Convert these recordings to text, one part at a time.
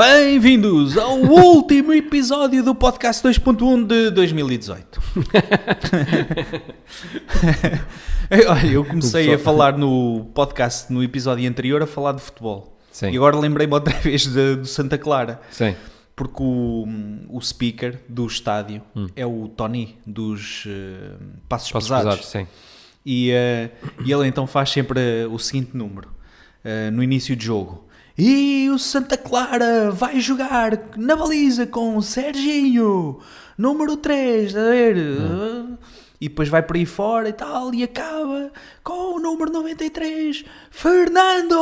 Bem-vindos ao último episódio do podcast 2.1 de 2018. Olha, eu comecei a falar no podcast no episódio anterior a falar de futebol. Sim. E agora lembrei-me outra vez do Santa Clara. Sim. Porque o, o speaker do estádio é o Tony dos eh, Passos, Passos Pesados. pesados, sim. E, eh, e ele então faz sempre eh, o seguinte número eh, no início de jogo. E o Santa Clara vai jogar na baliza com o Serginho, número 3, está a ver? E depois vai por aí fora e tal, e acaba com o número 93, Fernando!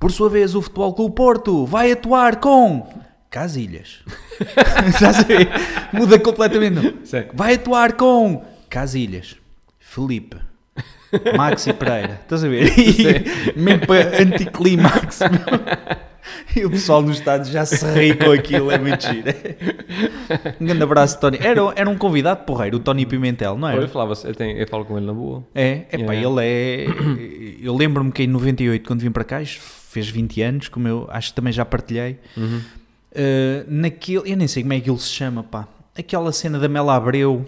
Por sua vez, o Futebol Clube Porto vai atuar com Casilhas. A ver? Muda completamente. não. Vai atuar com Casilhas, Felipe, Maxi Pereira. Estás a ver? E, mesmo para anticlimax. E o pessoal no estádio já se ri com aquilo, é giro. Um grande abraço, Tony. Era, era um convidado porreiro, o Tony Pimentel, não Eu, era? falava, eu, tenho, eu falo com ele na boa. É, epá, Yeah. ele é. Eu lembro-me que em 98, quando vim para cá, fez 20 anos, como eu acho que também já partilhei. Uhum. Uh, naquele, eu nem sei como é que ele se chama, pá. Aquela cena da Mela Abreu.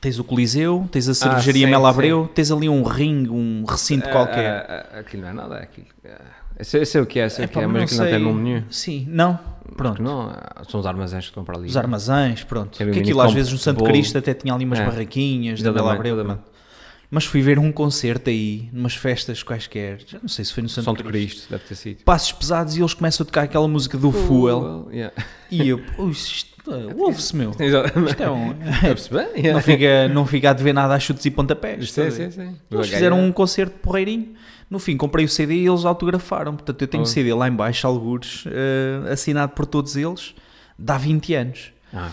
Tens o Coliseu, tens a cervejaria sim, Mela sim. Abreu, tens ali um ringue, um recinto qualquer. Ah, ah, aquilo não é nada, é aquilo. Ah, eu sei, eu sei o que é, sei o que Epá, é, mas aquilo não tem nome nenhum. Sim, não. Pronto. Não, ah, são os armazéns que estão para ali. Os armazéns, pronto. Tem Que um aquilo às vezes no Santo. Cristo até tinha ali umas É. barraquinhas da Mela Mas fui ver um concerto aí, numas festas quaisquer, já não sei se foi no Santo, Santo Cristo. Cristo, deve ter sido. Passos pesados e eles começam a tocar aquela música do Fuel. Well, yeah. E eu, "Ui, isto, uh, ouve-se meu. Isto é um. Yeah. Não fica, não fica a dever nada a chutes e pontapés. Sim, sim, sim. Eles fizeram um concerto porreirinho. No fim, comprei o CD e eles autografaram. Portanto, eu tenho o Oh. CD lá em baixo, algures, eh, assinado por todos eles, de há 20 anos. Ah,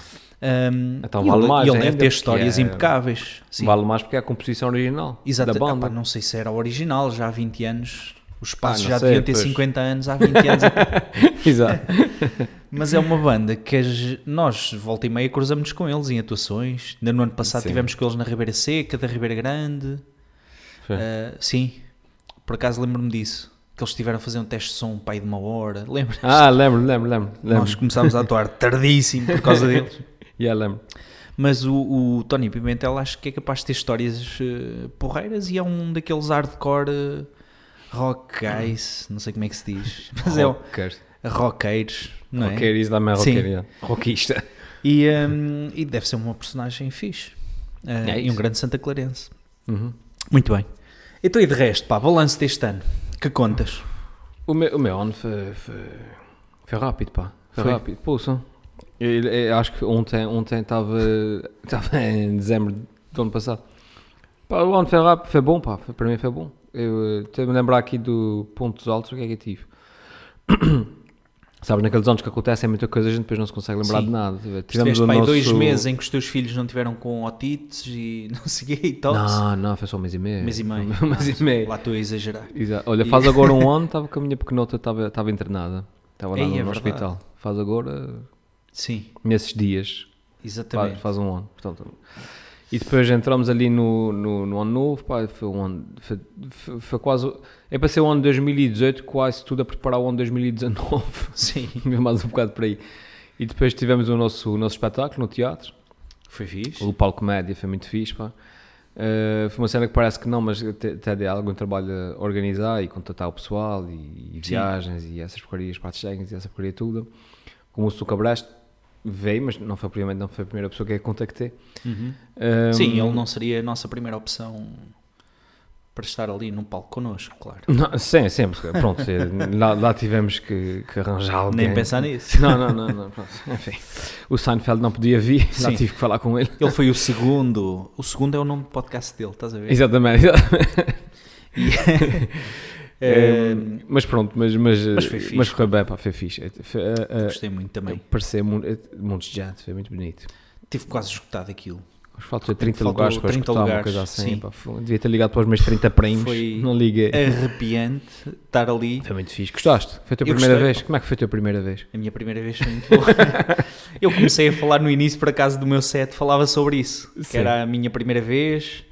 Um, Então e vale ele, mais e ele deve ter histórias é- impecáveis. Sim. Vale mais porque é a composição original Exato. da banda. Epá, não sei se era original, já há 20 anos. Os passos Ah, já sei, deviam ter pois. 50 anos, há 20 anos. Exato. Mas é uma banda que as- nós, volta e meia, cruzamos-nos com eles em atuações. Ainda no ano passado Sim. tivemos com eles na Ribeira Seca, da Ribeira Grande. Foi. Uh, sim, por acaso lembro-me disso. Que eles estiveram a fazer um teste de som, um pai de uma hora. Lembras? Ah, lembro, lembro, lembro. lembro. Nós começámos a atuar tardíssimo por causa deles. Yeah, lembro. Mas o, o Tony Pimentel acho que é capaz de ter histórias uh, porreiras e é um daqueles hardcore uh, rock guys, não sei como é que se diz, mas é Rocker. roqueiros, não é? Rocker, isso dá-me a Sim. rocker, yeah. Rockista. E, um, e deve ser uma personagem fixe. Uh, É e um grande Santa Clarense. Uhum. Muito bem. Então e de resto, pá, balanço deste ano. Que contas? O meu, o meu ano foi, foi, foi rápido, pá. Foi, Foi? rápido. Pulsa. Eu, eu acho que ontem ontem estava estava em dezembro do ano passado. Pá, o ano foi rápido, foi bom, pá. Foi- Para mim foi bom. Eu eh, estou-me a lembrar aqui do pontos altos, o que é que eu tive? Sabes, naqueles anos que acontecem muita coisa, a gente depois não se consegue lembrar Sim. de nada. Tiveste o pá, aí dois nosso- meses em que os teus filhos não tiveram com otites e não sei o quê e tal. Não, não, foi só um mês e meio. Mês e meio. Um mês e meio. Lá estou a exagerar. Exato. Olha, E- faz agora um ano, estava com a minha pequenota, estava, estava internada. Estava lá Ei, no, é no hospital. Faz agora, Sim, nesses dias, faz, exatamente. faz um ano. Portanto, e depois entramos ali no, no, no ano novo, pá, foi um ano, foi, foi, foi quase, é para ser o ano 2018, quase tudo a preparar o ano 2019, Sim, mais um bocado por aí. E depois tivemos o nosso, o nosso espetáculo no teatro, foi fixe. o palco média, foi muito fixe, pá. Uh, foi uma cena que parece que não, mas até deu algum trabalho a organizar e contratar o pessoal e, e viagens e essas porcarias, pratos técnicos e essa porcaria tudo. Como o Suca Brest veio, mas não foi, provavelmente não foi a primeira pessoa que eu contactei. Uhum. Um, Sim, ele não seria a nossa primeira opção para estar ali num palco connosco, claro. Não, sim, sempre. Pronto, lá, lá tivemos que, que arranjar alguém. Nem pensar nisso. Não, não, não, não pronto. Enfim, o Seinfeld não podia vir, lá Sim. tive que falar com ele. Ele foi o segundo. O segundo é o nome do podcast dele, estás a ver? Exatamente. exatamente. E- Eh, Eh, mas pronto, mas, mas, Mas foi fixe. mas foi bem, pá, foi fixe. Eh, Foi, eh, Gostei muito também. Parecia mu- eh, montes de gente, foi muito bonito. Tive quase esgotado aquilo. Que faltou 30 Faltou lugares para 30 escutar uma lugares, coisa assim. sim. Pá, devia ter ligado para os meus 30 primos, Foi- não liguei. Arrepiante estar ali. Foi muito fixe. Gostaste? Foi a tua Eu primeira gostei, vez? Como é que foi a tua primeira vez? A minha primeira vez foi muito boa. Eu comecei a falar no início, por acaso, do meu set, falava sobre isso. Que Sim. era a minha primeira vez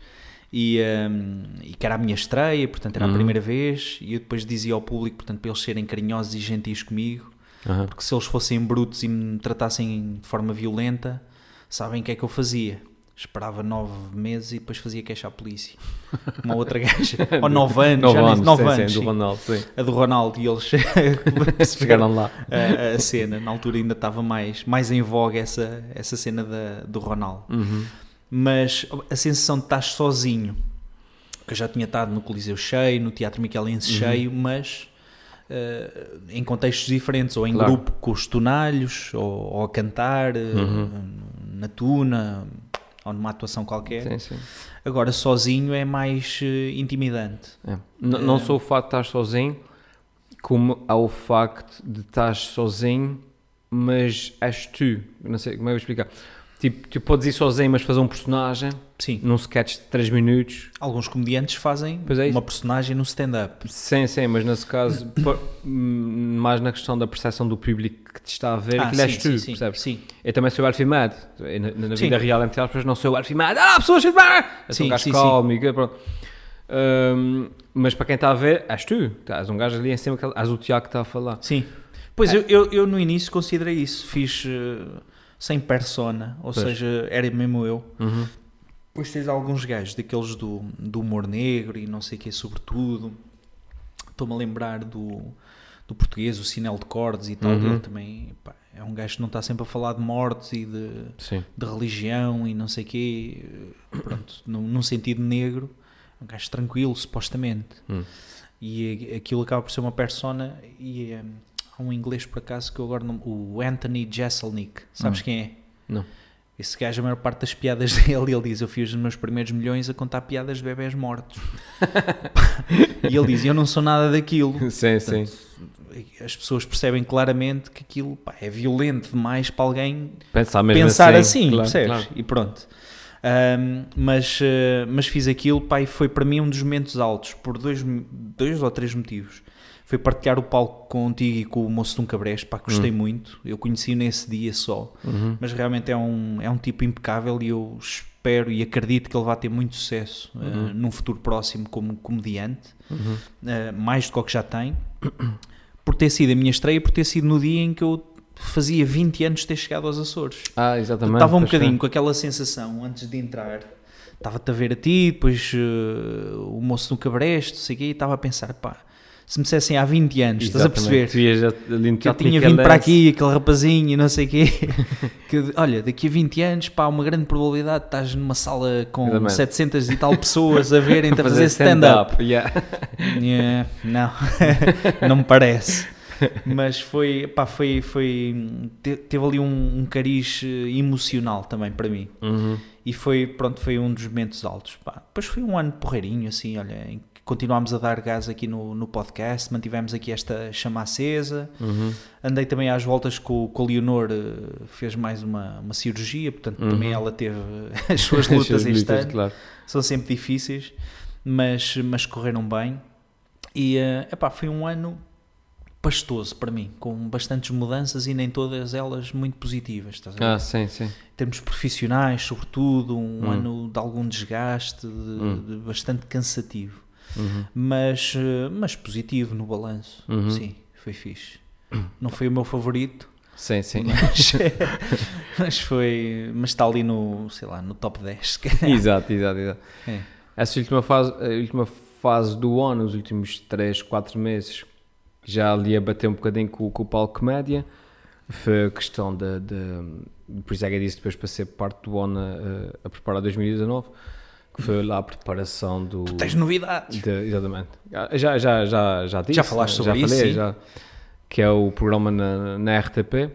e, um, e que era a minha estreia, portanto era a Uhum. primeira vez, e eu depois dizia ao público, portanto, para eles serem carinhosos e gentis comigo, Aham. porque se eles fossem brutos e me tratassem de forma violenta, sabem o que é que eu fazia. Esperava nove meses e depois fazia queixa à polícia. Uma outra gaja, ou nove anos, Nove já nem- anos, nove sim, anos, sim, do. Ronaldo, sim. a do Ronaldo, e eles Chegaram lá. a, a cena. Na altura ainda estava mais, mais em voga essa, essa cena da, do Ronaldo. Uhum. Mas a sensação de estar sozinho, que eu já tinha estado no Coliseu cheio, no Teatro Michelense Uhum. cheio, mas eh, em contextos diferentes, ou em Claro. grupo com os tonalhos, ou, ou a cantar, eh, Uhum. na tuna, ou numa atuação qualquer. Sim, sim. Agora sozinho é mais eh, intimidante. É. Não É. só o facto de estar sozinho, como há o facto de estar sozinho, mas és tu. Não sei como é que eu vou explicar. Tipo, tu podes ir sozinho, mas fazer um personagem Sim, num sketch de 3 minutos. alguns comediantes fazem é uma personagem no stand-up. Sim, sim, mas nesse caso, por- hum, mais na questão da percepção do público que te está a ver, Ah, és sim, tu, sim, percebes? sim. Eu também sou o Alfimad. Eu, Na, na vida real, entre aspas, não sou o Alfimad. Ah, pessoas de bar! Eu sou um gajo calmo e que- pronto. Hum, mas para quem está a ver, és tu. És um gajo ali em cima, que- és o Tiago que está a falar. Sim. Pois eu, eu, eu no início considerei isso, fiz eh, sem persona, ou Pois. seja, era mesmo eu. Uhum. Depois tens alguns gajos daqueles do, do humor negro e não sei o que, sobretudo. Estou-me a lembrar do, do português, o Sinel de Cordes e tal. Uhum. Ele também pá, é um gajo que não está sempre a falar de mortes e de, Sim. de religião e não sei o quê. eh, Pronto, num, num sentido negro. Um gajo tranquilo, supostamente. Hum. E aquilo acaba por ser uma persona. E eh, há um inglês por acaso que eu agora não. O Anthony Jeselnik. Sabes Hum. quem é? Não. Esse gajo, a maior parte das piadas dele, ele diz: Eu fiz os meus primeiros milhões a contar piadas de bebés mortos. e ele diz: Eu não sou nada daquilo. Sim, sim. As pessoas percebem claramente que aquilo pá, é violento demais para alguém Pensar pensar assim, assim, claro, percebes? claro. E pronto. Ahm, mas, eh, mas fiz aquilo, pá, e foi para mim um dos momentos altos, por dois, dois ou três motivos. Foi partilhar o palco contigo e com o moço de um cabrés, pá, gostei muito. Eu conheci-o nesse dia só, Uhum. mas realmente é um, é um tipo impecável e eu espero e acredito que ele vai ter muito sucesso eh, Uhum. num futuro próximo como comediante, Uhum. eh, mais do que o que já tem, por ter sido a minha estreia, por ter sido no dia em que eu fazia 20 anos de ter chegado aos Açores. Ah, exatamente. Estava um bocadinho com aquela sensação antes de entrar. Estava-te a ver a ti, depois eh, o moço do cabreste, sei quê, e estava a pensar, pá, se me dissessem há 20 anos, estás a Exatamente. perceber? Já Que eu tinha vindo para aqui, aquele rapazinho e não sei o quê, que olha, daqui a 20 anos, pá, há uma grande probabilidade de estás numa sala com Exatamente. 700 e tal pessoas a verem-te a fazer stand-up. stand-up. yeah. Yeah, não, não me parece. Mas foi, pá, foi, foi te- teve ali um, um cariz eh, emocional também para mim. Uhum. E foi, pronto, foi um dos momentos altos. Pá. Depois foi um ano porreirinho, assim, olha, em que continuámos a dar gás aqui no, no podcast, mantivemos aqui esta chama acesa. Uhum. Andei também às voltas com, com a Leonor, eh, fez mais uma, uma cirurgia, portanto Uhum. também ela teve as suas lutas As este ano claro. são sempre difíceis, mas, mas correram bem. E eh, epá, foi um ano pastoso para mim, com bastantes mudanças e nem todas elas muito positivas. Estás a ver? Ah, sim, sim. Em termos profissionais, sobretudo, um Hum. ano de algum desgaste, de, Hum. de bastante cansativo, Uhum. mas, eh, mas positivo no balanço. Uhum. Sim, foi fixe. Não foi o meu favorito, Sim, sim. mas, mas foi, mas está ali no, sei lá, no top 10. se calhar. exato, exato, exato. É. Essa última fase, a última fase do ano, os últimos 3, 4 meses, já ali a bater um bocadinho com, com o palco comédia. Foi a questão de, de por isso é que eu disse depois para ser parte do ONU a, a preparar 2019, que foi lá a preparação do... Tens novidades. de- exatamente. Já, já, já, já disse. Já falaste né? sobre já isso, falei, já. Que é o programa na, na RTP,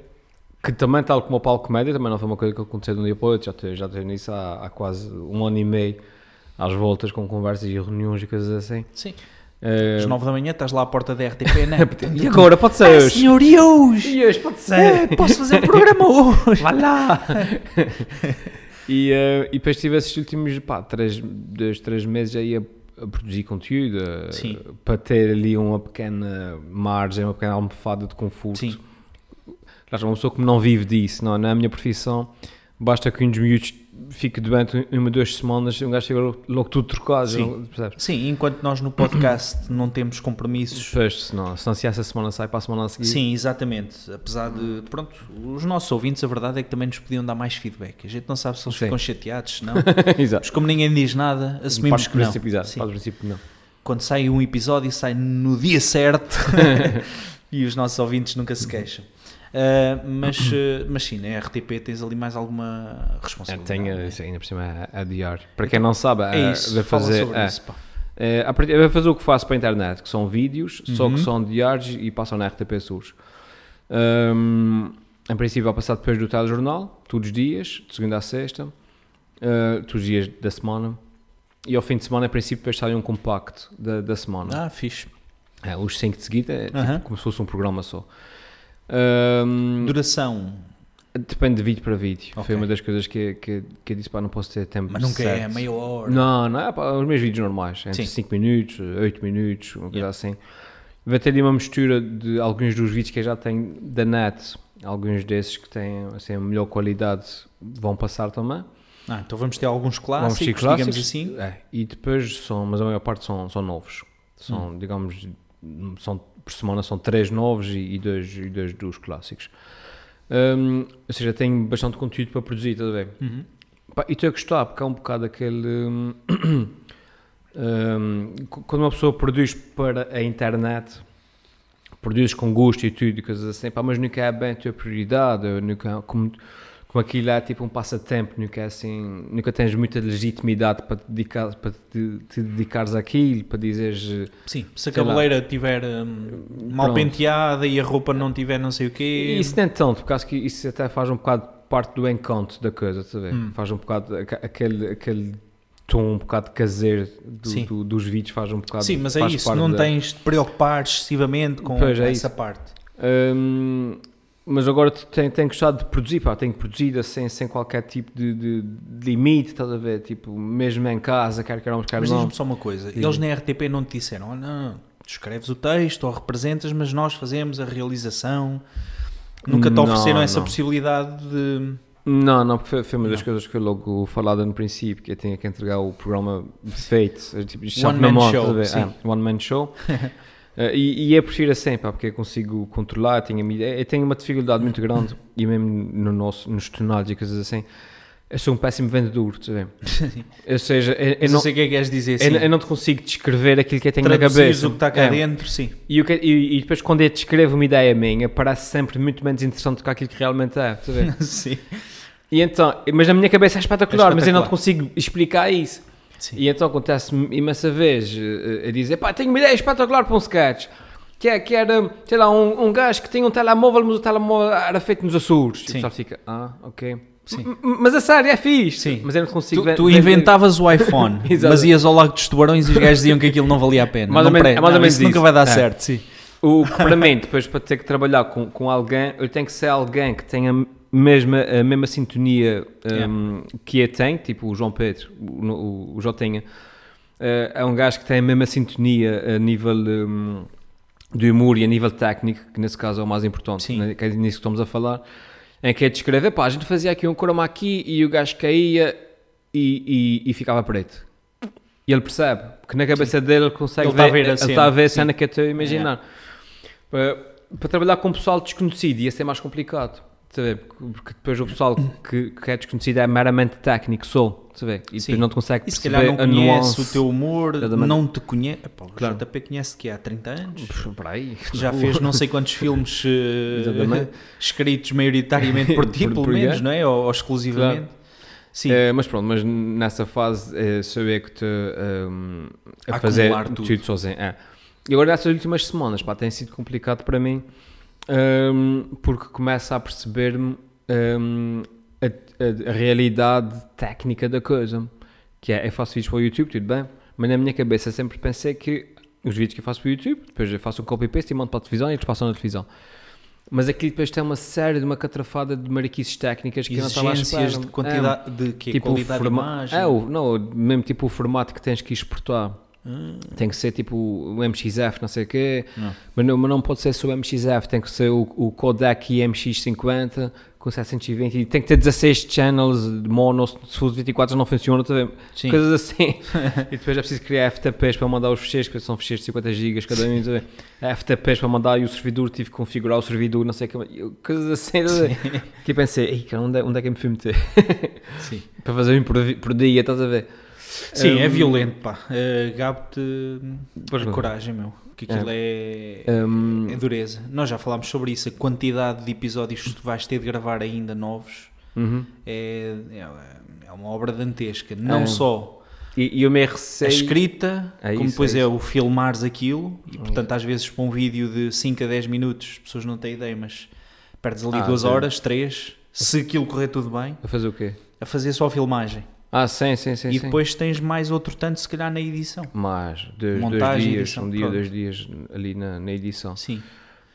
que também, tal como o palco comédia, também não foi uma coisa que aconteceu de um dia para o outro, já estou já estou nisso há, há quase um ano e meio, às voltas com conversas e reuniões e coisas assim. Sim. Eh, Às 9 da manhã estás lá à porta da RTP, né? e agora, pode ser Ah, hoje. senhor, e hoje? E hoje, pode É, ser. posso fazer um programa hoje? Vai lá! e, eh, e depois tive esses últimos, pá, três, dois, três meses aí a, a produzir conteúdo, a- Sim. para ter ali uma pequena margem, uma pequena almofada de conforto. Sim. Claro, uma pessoa que não vive disso, não, é a minha profissão, basta que uns miúdos fica doente uma, duas semanas, um gajo fica logo, logo tudo trocado, Sim. percebes? Sim, enquanto nós no podcast não temos compromissos. Pois, se não, se não se essa semana sai para a semana a seguir. Sim, exatamente. Apesar de, pronto, os nossos ouvintes, a verdade é que também nos podiam dar mais feedback. A gente não sabe se eles Sim. ficam chateados, se não. Exato. Mas como ninguém diz nada, assumimos que não. exato, Sim. do princípio não. Quando sai um episódio, sai no dia certo e os nossos ouvintes nunca se queixam. Ah, mas, ah, mas sim, na RTP tens ali mais alguma É, responsabilidade. tenho, né? ainda por cima, a adiar. Para quem não sabe, É é, isso, vai fala fazer, sobre é, isso. pá. é, a vai fazer o que faço para a internet, que são vídeos, só Uhum. que são diários e passam na RTP Sus. Hum, em princípio vai passar depois do telejornal, todos os dias, de segunda a sexta, eh, todos os dias da semana. E ao fim de semana, em princípio, depois sai um compacto da, da semana. Ah, fixe. É, os 5 de seguida é tipo Aham. como se fosse um programa só. Hum, Duração, depende de vídeo para vídeo. Ok. Foi uma das coisas que, que, que eu disse para não posso ter tempo mas nunca é certo. meia hora. Não, não é pá, os meus vídeos normais, entre Sim. 5 minutos, 8 minutos, uma coisa Yeah. assim. Vai ter ali uma mistura de alguns dos vídeos que eu já tenho da net, alguns desses que têm assim, a melhor qualidade vão passar também. Ah, então vamos ter alguns clássicos, ter clássicos, digamos assim. é, e depois são, mas a maior parte são, são novos. São, Hum. digamos, são, por semana são três novos e, e dois, e dois dos clássicos. Hum, ou seja, tenho bastante conteúdo para produzir, estás a ver? Uhum. Pá, e estou a gostar, porque há um bocado aquele. hum, qu- quando uma pessoa produz para a internet, produz com gosto e tudo, coisas assim, pá, mas nunca é bem a tua prioridade, nunca, como, como aquilo é tipo um passatempo, nunca é assim, nunca tens muita legitimidade para te, dedicar, para te, te dedicares àquilo, para dizeres. Sim, se a cabeleira estiver hum, mal Pronto. penteada e a roupa não tiver não sei o quê. Isso nem tanto, porque acho que isso até faz um bocado parte do encanto da coisa, estás a ver? Hum. Faz um bocado aquele, aquele tom um bocado caseiro do- do- dos vídeos, faz um bocado. Sim, mas é isso, não da- tens de preocupar excessivamente com é essa isso. parte. Hum, mas agora te- tenho, tenho gostado de produzir, pá, tenho produzido sem, sem qualquer tipo de, de- de limite, estás a ver? Tipo, mesmo em casa, quer queiramos, quer Mas não. diz-me só uma coisa, Diz-me. eles na RTP não te disseram, "Ah, não, tu escreves o texto ou representas, mas nós fazemos a realização. Nunca te Não, ofereceram essa não. possibilidade de... Não, não, porque foi, uma das Não. coisas que foi logo falada no princípio, que eu tinha que entregar o programa feito, tipo, One man show, estás a ver? sim. É, one man show. Eh, e, e eu prefiro assim, pá, porque eu consigo controlar, tenho, eu tenho uma dificuldade muito grande, e mesmo no nosso, nos tonalhos e coisas assim, eu sou um péssimo vendedor, ver? Ou seja, eu, eu não sei o que é que queres dizer eu, eu não te consigo descrever aquilo que eu tenho na cabeça. o que está cá É. dentro, sim. E, que- e- e depois quando eu descrevo uma ideia minha, parece sempre muito menos interessante do que aquilo que realmente é, ver? sim. E então, mas na minha cabeça é espetacular, É mas eu não espetacular. consigo explicar isso. Sim. E então acontece-me imensa vez eh, a dizer, pá, tenho uma ideia espetacular para um sketch. Que, é, que era, sei lá, um, um gajo que tinha um telemóvel, mas o telemóvel era feito nos Açores. E o Sim. pessoal fica, ah, ok. Sim. Mas a sério, é fixe. Sim. Mas eu não consigo Tu, tu inventavas o iPhone, mas ias ao Lago dos Tubarões e os gajos diziam que aquilo não valia a pena. Mais não ou menos- pre- é mais ou menos isso nunca vai dar É. certo, sim. O para mim, depois para ter que trabalhar com, com alguém, eu tenho que ser alguém que tenha mesma, a mesma sintonia um, que eu tenho, tipo o João Pedro, o, o, Jotinha, eh, é um gajo que tem a mesma sintonia a nível um, de humor e a nível técnico, que nesse caso é o mais importante, Sim. né, que é nisso que estamos a falar, em que é descrever, pá, a gente fazia aqui um croma aqui e o gajo caía e, e, e ficava preto. E ele percebe, que na cabeça dele ele consegue Ele tá a ver a ele cena, está a ver a sim. cena que eu estou a imaginar. Para, para trabalhar com pessoal desconhecido ia ser mais complicado. Ver? Porque depois o pessoal que, que é desconhecido é meramente técnico a ver? E Sim. depois não te consegue E se perceber calhar não conhece o teu humor, Exatamente. não te conhece. Epá, o Claro. JP conhece que há 30 anos. Puxa. Já fez não sei quantos filmes Exatamente. escritos maioritariamente por ti, pelo menos, não é? Ou, ou exclusivamente. Sim, Eh, mas pronto, mas nessa fase sou eu que estou ehm, a fazer tudo. tudo. sozinho. É. E agora nessas últimas semanas pá, tem sido complicado para mim ehm, porque começo a perceber-me ehm, a, a- a realidade técnica da coisa. Que é, eu faço vídeos para o YouTube, tudo bem, mas na minha cabeça sempre pensei que os vídeos que eu faço para o YouTube, depois eu faço um copy-paste e mando para a televisão e eles passam na televisão. Mas aquilo depois tem uma série de uma catrafada de mariquices técnicas que eu não estava à exigências espera. de quantidade de quê? Tipo, qualidade forma- de imagem. É, o, não, mesmo tipo o formato que tens que exportar. Tem que ser tipo o MXF, não sei o quê. Não. Mas não, mas não pode ser só o MXF, tem que ser o, o codec IMX50 com 720 e tem que ter 16 channels de mono, se for 24 não funciona, tá a ver? Sim. coisas assim. e depois é preciso criar FTPs para mandar os ficheiros, que são ficheiros de 50 GB cada um, tá? FTPs para mandar e o servidor, tive que configurar o servidor, não sei o que, coisas assim. tá? Que pensei, ei, cara, onde é, onde é que eu me fui meter? Sim. para fazer um por, por dia, estás a ver? Sim, é Um, violento, pá. Uh, Gabo-te a não. coragem, meu. Que aquilo é, Um, é dureza. Nós já falámos sobre isso. A quantidade de episódios que tu vais ter de gravar ainda novos uhum. é, é, é uma obra dantesca. Não É. só E, e eu me a escrita, É como isso, depois é é, o filmares aquilo. E portanto, às vezes, para um vídeo de 5 a 10 minutos, as pessoas não têm ideia, mas perdes ali Ah, duas sim. horas, três, se aquilo correr tudo bem, A fazer o quê? a fazer só a filmagem. Ah, sim, sim, sim. e sim. depois tens mais outro tanto, se calhar, na edição. Mais, dois, dois Montagem, dias, edição, um dia, pronto. dois dias ali na, na edição. Sim.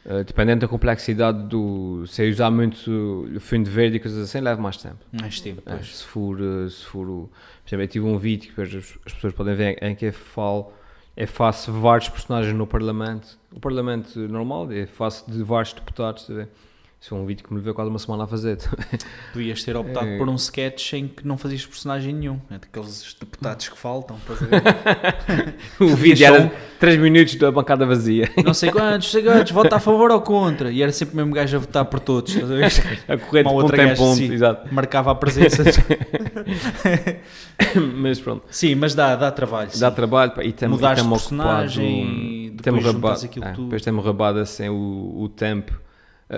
Uh, dependendo da complexidade do. Se eu usar muito o fundo verde e coisas assim, leva mais tempo. Mais tempo, Uh, pois. se for. uh, se for o, por exemplo, eu tive um vídeo que as, as pessoas podem ver em que eu falo. Eu faço vários personagens no Parlamento. O Parlamento normal, eu faço de vários deputados. tá a ver? Isso é um vídeo que me levou quase uma semana a fazer. Devias ter optado É. por um sketch em que não fazias personagem nenhum. É daqueles deputados que faltam. o vídeo era 3 minutos da bancada vazia. não sei quantos, sei quantos, vota a favor ou contra. E era sempre o mesmo gajo a votar por todos. A correr de ponto outra em ponto, sim. exato. Marcava a presença. Mas pronto. sim, mas dá, dá trabalho. Dá sim. trabalho pá, e temos personagem ocupado- e depois temos rabado, é, tudo. depois temos rabado assim o, o tempo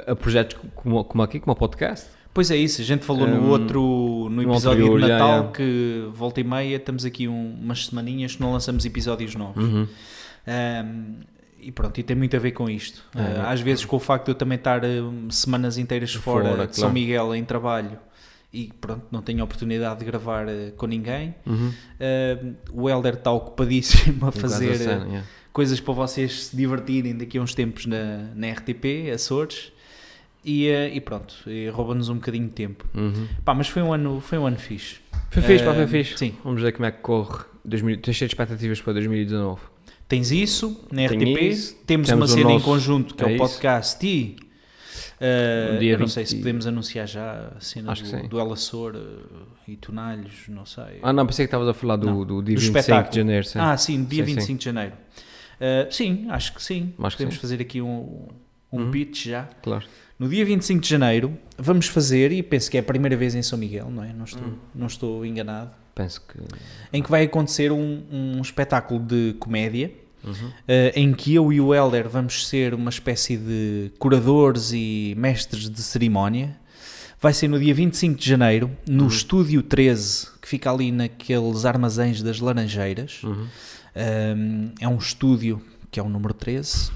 a, a projetos como, como aqui, como o podcast. Pois é isso, a gente falou Um, no outro, no no episódio anterior, de Natal já. que volta e meia estamos aqui um- umas semaninhas que não lançamos episódios novos. Uhum. Um, e pronto, e tem muito a ver com isto. É, Uh, é. às vezes com o facto de eu também estar um, semanas inteiras fora, Fora, de São claro. Miguel em trabalho e pronto, não tenho oportunidade de gravar uh, com ninguém. Uhum. Uh, o Helder está ocupadíssimo a fazer cena, uh, yeah. coisas para vocês se divertirem daqui a uns tempos na, na RTP, Açores. E, uh, e pronto, e rouba-nos um bocadinho de tempo. Uhum. Pá, mas foi um ano, foi um ano fixe. Foi fixe, pá, foi Uh, fixe. Sim, Vamos ver como é que corre. 2000, tens cheio de expectativas para 2019. Tens isso na Tem RTP, isso, temos, temos uma cena em nosso- conjunto que é, é o podcast e uh, eu não sei 20. se podemos anunciar já a cena Acho que do, sim. do El Açor uh, e Tonalhos, não sei. Ah, não, pensei que estavas a falar do, Não, do dia do 25 espetáculo. de janeiro. Sim. Ah, sim, dia Sim, sim. 25 de janeiro. Uh, sim, acho que sim. Acho que podemos sim. fazer aqui um, um Uhum. pitch já. Claro. No dia 25 de janeiro vamos fazer, e penso que é a primeira vez em São Miguel, não é? Não estou, Hum. não estou enganado. Penso que. Em que vai acontecer um, um espetáculo de comédia Uhum. eh, em que eu e o Helder vamos ser uma espécie de curadores e mestres de cerimónia. Vai ser no dia 25 de janeiro, no Uhum. Estúdio 13, que fica ali naqueles armazéns das Laranjeiras. Uhum. Um, é um estúdio que é o número 13.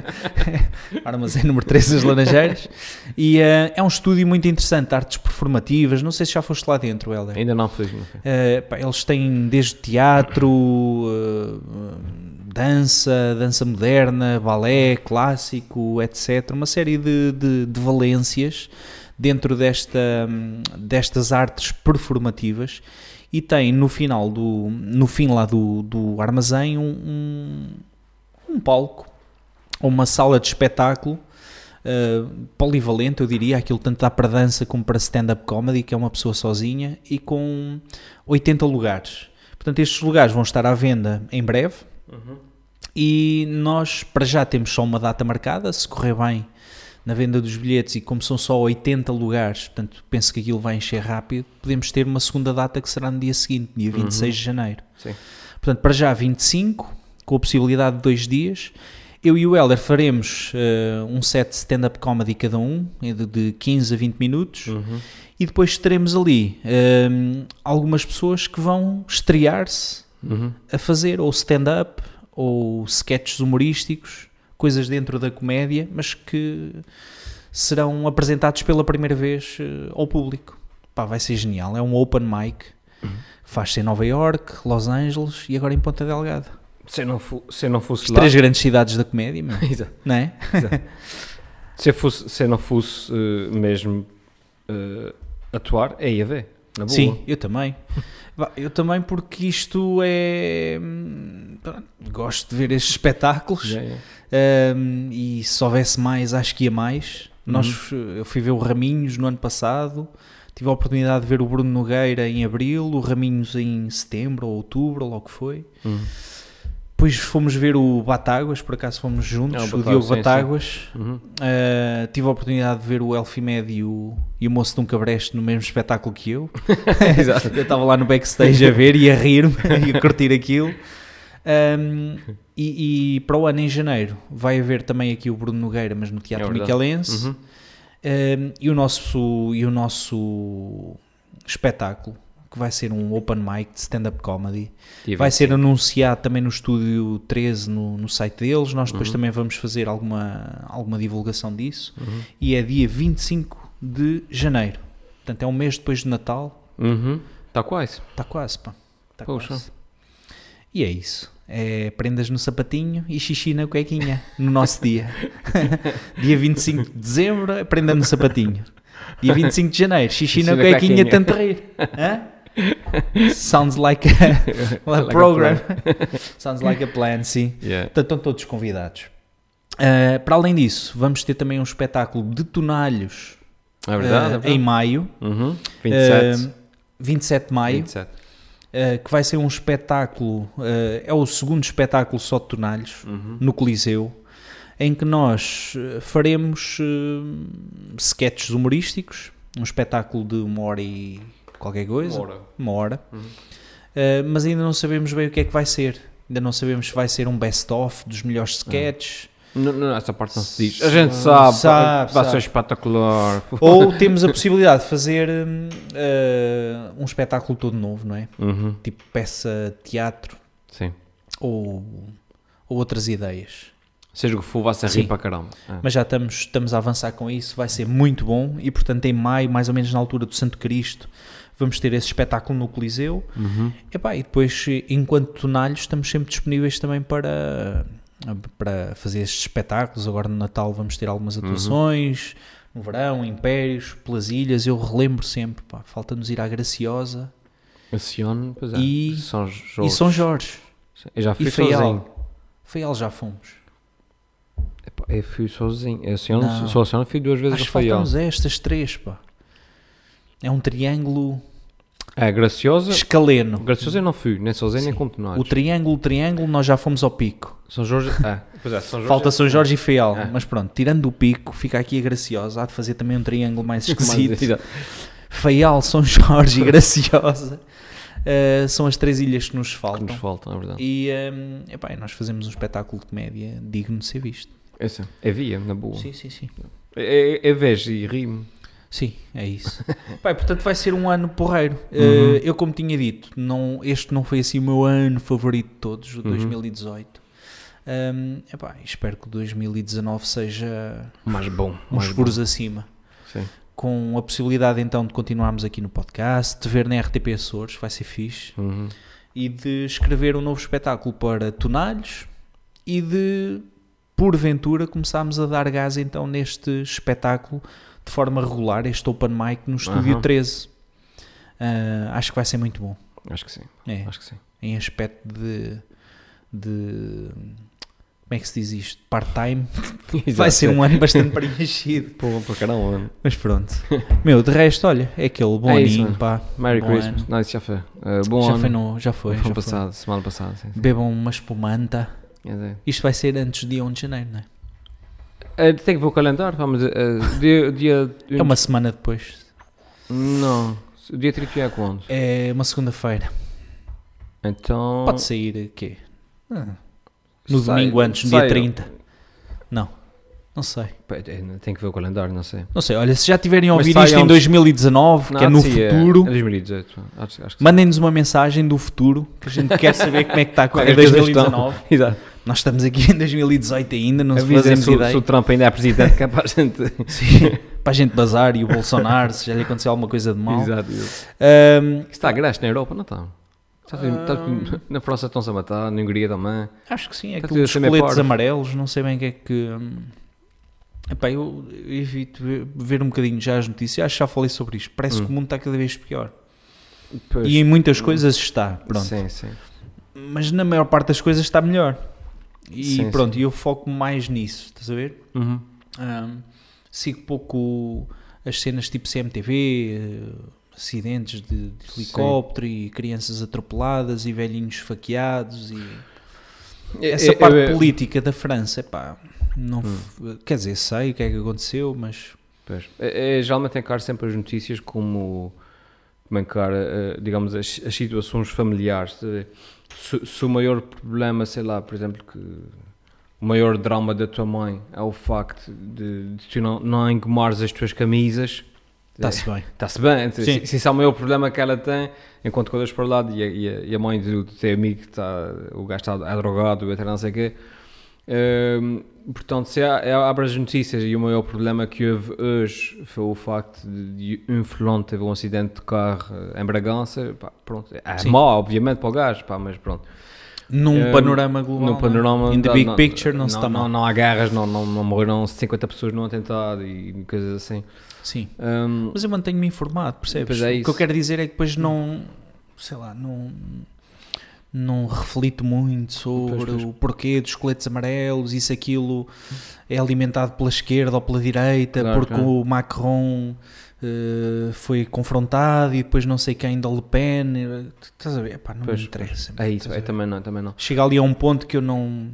Armazém número 13 das Laranjeiras. E eh, é um estúdio muito interessante, artes performativas. Não sei se já foste lá dentro, Helder. Ainda não foi. Uh, pá, eles têm desde teatro, uh, dança, dança moderna, balé, clássico, etc. Uma série de, de, de valências dentro desta, destas artes performativas e tem no final do no fim lá do, do armazém um, um, um palco ou uma sala de espetáculo uh, polivalente, eu diria, aquilo tanto dá para dança como para stand-up comedy, que é uma pessoa sozinha, e com 80 lugares. Portanto, estes lugares vão estar à venda em breve e nós, para já, temos só uma data marcada, se correr bem na venda dos bilhetes e como são só 80 lugares, portanto, penso que aquilo vai encher rápido, podemos ter uma segunda data que será no dia seguinte, dia 26 de janeiro. Sim. Portanto, para já 25, com a possibilidade de dois dias. Eu e o Helder faremos eh, um set de stand-up comedy cada um, de, de 15 a 20 minutos, Uhum. e depois teremos ali eh, algumas pessoas que vão estrear-se Uhum. a fazer ou stand-up ou sketches humorísticos, coisas dentro da comédia, mas que serão apresentados pela primeira vez eh, ao público. Pá, vai ser genial. É um open mic. Faz-se em Nova York, Los Angeles e agora em Ponta Delgada. Se não, se não fosse As lá. três grandes cidades da comédia, meu. Exato. não é? Se eu, fosse, se eu não fosse eh, mesmo eh, atuar, é ia ver. Na boa. Sim, eu também. Eu também porque isto é... Gosto de ver estes espetáculos. Já, já. Um, e se houvesse mais, acho que ia mais. Nós, eu fui ver o Raminhos no ano passado, tive a oportunidade de ver o Bruno Nogueira em abril, o Raminhos em setembro ou outubro, ou logo que foi. Uhum. Depois fomos ver o Batáguas, por acaso fomos juntos, Ah, o o, Batáguas, Diogo sim, sim. Batáguas. Uhum. Uh, tive a oportunidade de ver o Elfimed e o, e o Moço de um Cabreste no mesmo espetáculo que eu. Eu estava lá no backstage a ver e a rir-me e a curtir aquilo. Um, e, e para o ano, em janeiro, vai haver também aqui o Bruno Nogueira, mas no Teatro É. Micalense. Uhum. Um, e, o nosso, e o nosso espetáculo, que vai ser um open mic de stand-up comedy, vai 25. ser anunciado também no estúdio 13 no, no site deles. Nós depois Uhum. também vamos fazer alguma, alguma divulgação disso. Uhum. E é dia 25 de janeiro. Portanto, é um mês depois de Natal. Uhum. Está quase. Está quase, pá. Tá Poxa. quase. E é isso. É prendas no sapatinho e xixi na cuequinha no nosso dia. dia 25 de dezembro, é prenda no sapatinho. Dia 25 de janeiro, xixi na cuequinha, tanto rir. Hã? Sounds like a, a Like a program. Sounds like a plan, sim. Yeah. Portanto, estão todos convidados. Uh, para além disso, vamos ter também um espetáculo de tonalhos É verdade. uh, é verdade. em maio, Uhum. 27. uh, 27 de maio, 27. uh, que vai ser um espetáculo, é o segundo espetáculo só de tonalhos, Uhum. no Coliseu, em que nós faremos sketches humorísticos, um espetáculo de uma hora e qualquer coisa, Ora. uma hora, Uhum. Uh, mas ainda não sabemos bem o que é que vai ser. Ainda não sabemos se vai ser um best-of dos melhores sketches. Não, não, essa parte não se diz. A gente sabe. Sabe, vai sabe. ser espetacular. Ou temos a possibilidade de fazer uh, um espetáculo todo novo, não é? Uhum. Tipo peça teatro Sim. ou, ou outras ideias. Seja o que for, vai-se a Sim. rir para caramba. É. Mas já estamos, estamos a avançar com isso, vai ser muito bom. E portanto, em maio, mais ou menos na altura do Santo Cristo, vamos ter esse espetáculo no Coliseu. Uhum. Epá, e depois, enquanto tonalhos, estamos sempre disponíveis também para, para fazer estes espetáculos. Agora no Natal vamos ter algumas Uhum. atuações, no verão, impérios, pelas ilhas. Eu relembro sempre, falta-nos ir à Graciosa A Sion, pois é. E- São Jorge. e São Jorge. Eu já fui e sozinho. Feial já fomos. Epá, Eu fui sozinho. Só a Sion fui duas vezes Acho a Feial. faltam-nos estas três, pá. É um triângulo É, Graciosa. escaleno. Graciosa eu não fui, nem sozinho nem com O triângulo, o triângulo, nós já fomos ao pico. São Jorge. É, pois é, São Jorge. Falta São Jorge e Feial. É. Mas pronto, tirando o pico, fica aqui a Graciosa. Há de fazer também um triângulo mais esquisito. Feial, São Jorge e Graciosa uh, são as três ilhas que nos Que faltam. nos falta, é verdade. E um, epá, nós fazemos um espetáculo de comédia digno de ser visto. Esse, é via, na boa. Sim, sim, sim. É, é, é vejo e rimo. Sim, é isso. Pai, portanto, vai ser um ano porreiro. Uhum. Uh, eu, como tinha dito, não, este não foi assim o meu ano favorito de todos, o Uhum. 2018. Um, epá, espero que o 2019 seja Mais bom. uns Mais furos bom. acima. Sim. Com a possibilidade então de continuarmos aqui no podcast, de ver na RTP Açores, vai ser fixe, Uhum. e de escrever um novo espetáculo para Tonalhos e de, porventura, começarmos a dar gás então neste espetáculo de forma regular, este Open Mic no Estúdio Aham. 13. Ah, acho que vai ser muito bom. Acho que sim. É, Acho que sim. em aspecto de, de. Como é que se diz isto? Part-time. Vai ser um ano bastante preenchido. Pô, para caramba, mano. Mas pronto. Meu, de resto, olha, é aquele bom É isso, aninho, pá. Merry Christmas. ano. Não, isso já foi. Uh, bom já ano. foi no, já foi, ano já foi. passado, semana passada. Sim, sim. Bebam uma espumanta. Isto vai ser antes do dia 1 de janeiro, não é? Eh, tem que ver o calendário. Vamos, eh, dia, dia, É uma semana depois. Não. O dia 31 é quando? É uma segunda-feira. Então. Pode sair o quê? Ah, no sai- domingo antes, no dia 30. Não. Não sei. Eh, Tem que ver o calendário, não sei. Não sei. Olha, se já tiverem a ouvir isto em antes- 2019, que é no sim, futuro, É 2018. Acho, acho que mandem-nos uma mensagem do futuro, que a gente quer saber como é que está a é correr que as coisas 2019. sim. Exato. Nós estamos aqui em 2018 ainda, não Avisem fazemos se, ideia. se o Trump ainda é presidente, que é para a gente. Sim, para a gente bazar e o Bolsonaro, se já lhe aconteceu alguma coisa de mal. Exato. Ahm, Está graxa na Europa, não está? Tudo- na França estão-se a matar, na Hungria também. acho que sim, é aquilo dos ser meio coletes amarelos, não sei bem o que é que. hum, Epá, eu evito ver, ver um bocadinho já as notícias, acho que já falei sobre isto. Parece Hum. que o mundo está cada vez pior. Pois, E em muitas coisas está, pronto. Sim, sim. Mas na maior parte das coisas está melhor. E Sim, pronto, e eu foco mais nisso, estás a ver? Uhum. Hum, sigo pouco as cenas tipo CMTV, eh, acidentes de, de helicóptero e crianças atropeladas e velhinhos esfaqueados e essa É- é- parte é- política da França, pá, não, Hum. f- quer dizer, sei o que é que aconteceu, mas Pois. É, é, geralmente encaro sempre as notícias como, como encara, eh, digamos, as, as situações familiares. Se, se o maior problema, sei lá, por exemplo, que o maior drama da tua mãe é o facto de, de tu não, não engomares as tuas camisas, está-se bem. está-se bem. Sim. Se, se esse é o maior problema que ela tem, enquanto que olhas para o lado e a, e a- e a mãe do, do teu amigo, está, o gajo está é drogado, não sei o quê. Hum, portanto, se é, abre as notícias e o maior problema que houve hoje foi o facto de, um fulano teve um acidente de carro eh, em Bragança, pá, pronto, é Sim. mau, obviamente, para o gajo, pá, mas pronto. Num Hum, panorama global, No panorama, in the big picture, não, se está não, mal. não há guerras, não, não, não morreram 50 pessoas num atentado e coisas assim. Sim. Hum, Mas eu mantenho-me informado, percebes? É o que eu quero dizer é que depois não, sei lá, não, não reflito muito sobre Pois, pois. o porquê dos coletes amarelos e se aquilo é alimentado pela esquerda ou pela direita, Claro, porque claro. o Macron eh, foi confrontado e depois não sei quem da Le Pen, eh, estás a ver? Epá, não Pois, me interessa. é isso, é, também não, também não. Chega ali a um ponto que eu não...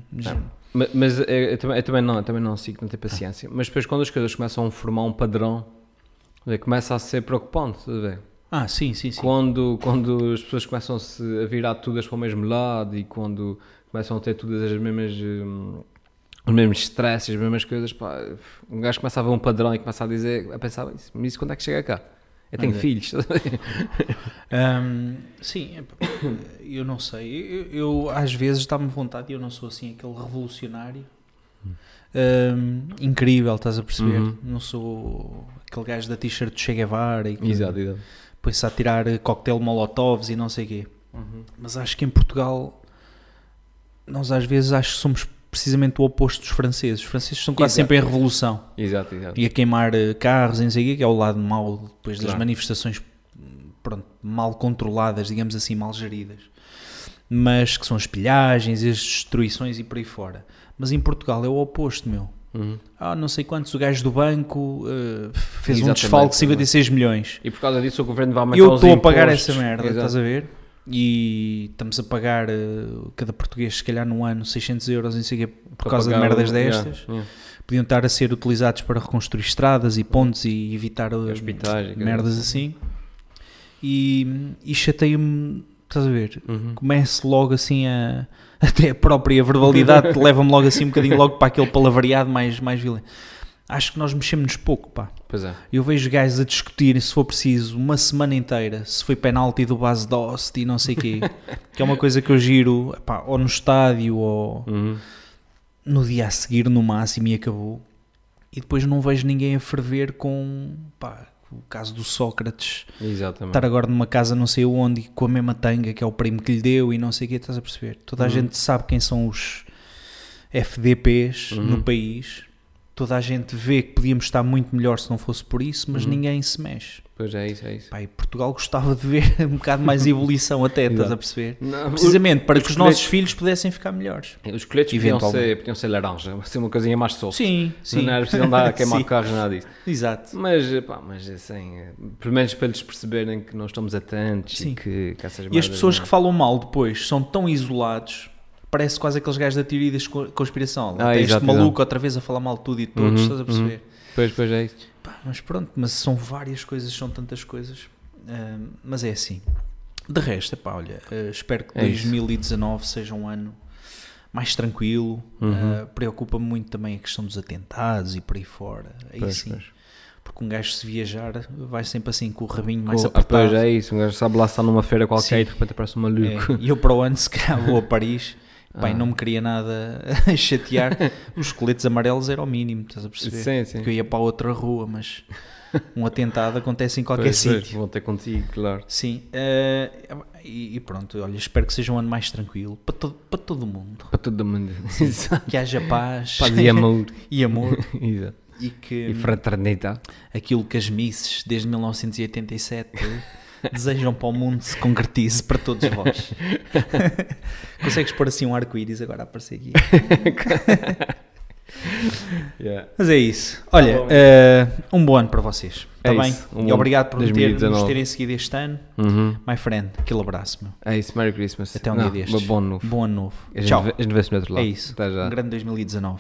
Ma- Mas, eh, eu, também, eu também não, eu também não sigo, não tenho paciência. Mas depois quando as coisas começam a formar um padrão, começa a ser preocupante, estás a ver? Ah, sim, sim, sim. Quando, quando as pessoas começam a virar todas para o mesmo lado e quando começam a ter todas as mesmas hum, os mesmos stresses, as mesmas coisas, pá, um gajo começa a ver um padrão e começa a dizer, a pensar, "Isso- mas isso quando é que chega cá? Eu tenho Mas é. filhos? Ahm, sim, epá, eu não sei. Eu, eu, às vezes dá-me vontade, e eu não sou assim aquele revolucionário ahm, incrível, estás a perceber? Uhum. Não sou aquele gajo da t-shirt do Che Guevara e que Exato, exato. Põe-se a tirar cocktail molotovs e não sei o quê. Mas acho que em Portugal nós às vezes acho que somos precisamente o oposto dos franceses. Os franceses estão quase Exato. sempre em revolução Exato, exato. e a queimar eh, carros e não sei o quê, que é o lado mau depois das Claro. manifestações pronto, mal controladas, digamos assim, mal geridas. Mas que são as pilhagens, as destruições e por aí fora. Mas em Portugal é o oposto, meu. Uhum. Ah, não sei quantos, o gajo do banco eh, fez um Exatamente, desfalque de 56 milhões. E por causa disso o governo vai aumentar Eu estou a pagar essa merda, Exato. estás a ver? E estamos a pagar eh, cada português, se calhar num ano, 600 euros, o quê, por Para causa de merdas o- destas. yeah, yeah. Podiam estar a ser utilizados para reconstruir estradas e pontes e evitar eh, hospitais merdas assim. E, e chateia-me, estás a ver? Uhum. Começo logo assim a. Até a própria verbalidade leva-me logo assim um bocadinho logo para aquele palavreado mais, mais violento. Acho que nós mexemos-nos pouco, pá. Pois é. Eu vejo gajos a discutir, se for preciso, uma semana inteira, se foi penalti do base Dost e não sei o quê, que é uma coisa que eu giro, epá, ou no estádio ou Uhum. no dia a seguir no máximo e acabou. E depois não vejo ninguém a ferver com, pá, o caso do Sócrates, Exatamente. estar agora numa casa não sei onde, com a mesma tanga que é o primo que lhe deu e não sei o quê, estás a perceber? Toda a Uhum. gente sabe quem são os FDPs Uhum. no país. Toda a gente vê que podíamos estar muito melhor se não fosse por isso, mas Uhum. ninguém se mexe. Pois é isso, é isso. E Portugal gostava de ver um bocado mais evolução até, estás a perceber? Não, Precisamente para que os nossos coletes- filhos pudessem ficar melhores. Os colheres podiam ser, podiam ser laranja, ser uma coisinha mais solta. Sim, sim. Não era preciso andar a queimar carros, nada disso. Exato. Mas, pá, mas assim, pelo menos para eles perceberem que nós estamos atentos Sim. e que, que essas E as pessoas não- que falam mal depois são tão isolados, parece quase aqueles gajos da teoria da conspiração. Ah, Tem este maluco outra vez a falar mal de tudo e de todos, Uhum, estás a perceber? Pois, pois é isso. Pá, mas pronto, mas são várias coisas, são tantas coisas. Ah, mas é assim. De resto, epá, olha, ah, espero que É isso. 2019 seja um ano mais tranquilo. Uhum. Ah, Preocupa-me muito também a questão dos atentados e por aí fora. Aí Pois, sim. pois. Porque um gajo se viajar vai sempre assim com o rabinho mais Com- ah, apertado. pois é isso, um gajo sabe lá estar numa feira qualquer Sim. e de repente aparece um maluco. É, E eu para o ano, se calhar, vou a Paris. Pai, Ah. não me queria nada chatear. Os coletes amarelos era o mínimo, estás a perceber? Sim, sim. Que eu ia para outra rua, mas um atentado acontece em qualquer Pois, pois, sítio. Vão ter contigo, claro. Sim, eh, e, e pronto, olha, espero que seja um ano mais tranquilo para, todo, para todo mundo. Para todo mundo. Exato. Que haja paz, Paz e amor. e amor Exato. e que E fraternidade. aquilo que as misses desde 1987 desejam para o mundo se concretize para todos vós. Consegues pôr assim um arco-íris agora a aparecer aqui? Yeah. Mas é isso. Olha, Tá bom. eh, um bom ano para vocês. Está É bem? isso, um e obrigado por me ter- 2019. nos terem seguido este ano. Uhum. My friend, aquele abraço, meu. É isso, Merry Christmas. Até um Não, dia destes. Bom novo. Bom ano novo. Tchau. a gente vê-se no outro lado. É isso. Um grande 2019.